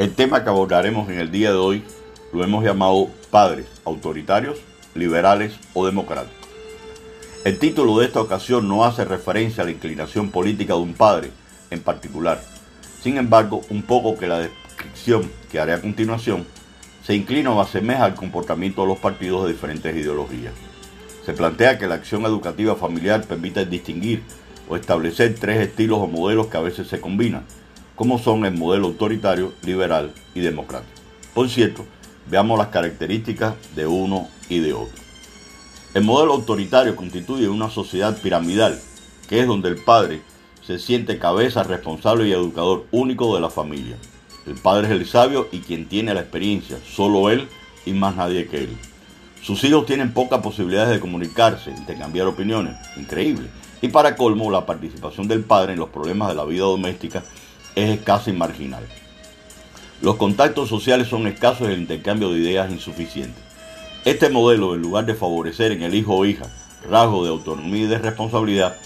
El tema que abordaremos en el día de hoy lo hemos llamado padres autoritarios, liberales o democráticos. El título de esta ocasión no hace referencia a la inclinación política de un padre en particular. Sin embargo, un poco que la descripción que haré a continuación se inclina o asemeja al comportamiento de los partidos de diferentes ideologías. Se plantea que la acción educativa familiar permite distinguir o establecer tres estilos o modelos que a veces se combinan como son el modelo autoritario, liberal y democrático. Por cierto, veamos las características de uno y de otro. El modelo autoritario constituye una sociedad piramidal, que es donde el padre se siente cabeza, responsable y educador único de la familia. El padre es el sabio y quien tiene la experiencia, solo él y más nadie que él. Sus hijos tienen pocas posibilidades de comunicarse, intercambiar opiniones, increíble. Y para colmo, la participación del padre en los problemas de la vida doméstica es escasa y marginal. Los contactos sociales son escasos y el intercambio de ideas insuficiente. Este modelo, en lugar de favorecer en el hijo o hija rasgos de autonomía y de responsabilidad,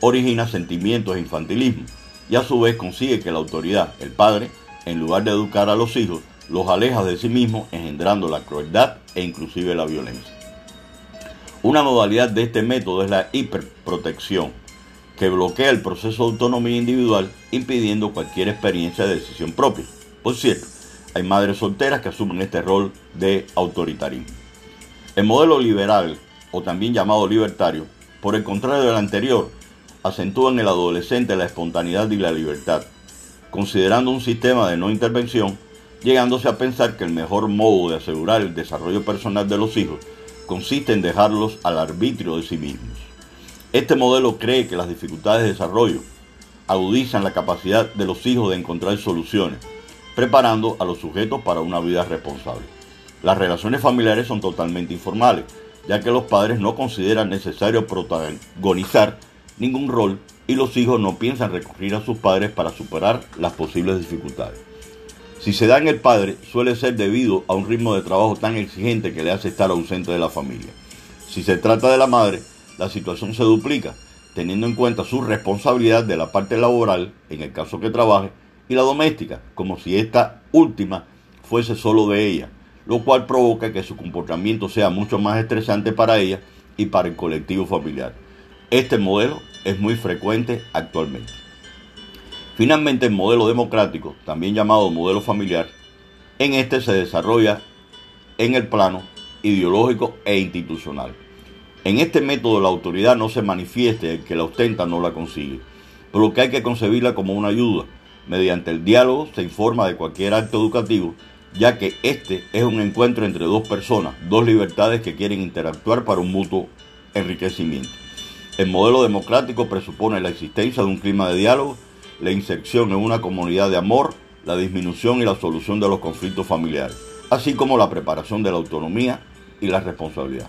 origina sentimientos de infantilismo y a su vez consigue que la autoridad, el padre, en lugar de educar a los hijos, los aleja de sí mismo, engendrando la crueldad e inclusive la violencia. Una modalidad de este método es la hiperprotección, que bloquea el proceso de autonomía individual, impidiendo cualquier experiencia de decisión propia. Por cierto, hay madres solteras que asumen este rol de autoritarismo. El modelo liberal, o también llamado libertario, por el contrario del anterior, acentúa en el adolescente la espontaneidad y la libertad, considerando un sistema de no intervención, llegándose a pensar que el mejor modo de asegurar el desarrollo personal de los hijos consiste en dejarlos al arbitrio de sí mismos. Este modelo cree que las dificultades de desarrollo agudizan la capacidad de los hijos de encontrar soluciones, preparando a los sujetos para una vida responsable. Las relaciones familiares son totalmente informales, ya que los padres no consideran necesario protagonizar ningún rol y los hijos no piensan recurrir a sus padres para superar las posibles dificultades. Si se da en el padre, suele ser debido a un ritmo de trabajo tan exigente que le hace estar ausente de la familia. Si se trata de la madre, la situación se duplica, teniendo en cuenta su responsabilidad de la parte laboral, en el caso que trabaje, y la doméstica, como si esta última fuese solo de ella, lo cual provoca que su comportamiento sea mucho más estresante para ella y para el colectivo familiar. Este modelo es muy frecuente actualmente. Finalmente, el modelo democrático, también llamado modelo familiar, en este se desarrolla en el plano ideológico e institucional. En este método la autoridad no se manifieste, el que la ostenta no la consigue, por lo que hay que concebirla como una ayuda. Mediante el diálogo se informa de cualquier acto educativo, ya que este es un encuentro entre dos personas, dos libertades que quieren interactuar para un mutuo enriquecimiento. El modelo democrático presupone la existencia de un clima de diálogo, la inserción en una comunidad de amor, la disminución y la solución de los conflictos familiares, así como la preparación de la autonomía y la responsabilidad.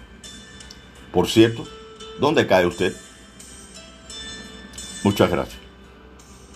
Por cierto, ¿dónde cae usted? Muchas gracias.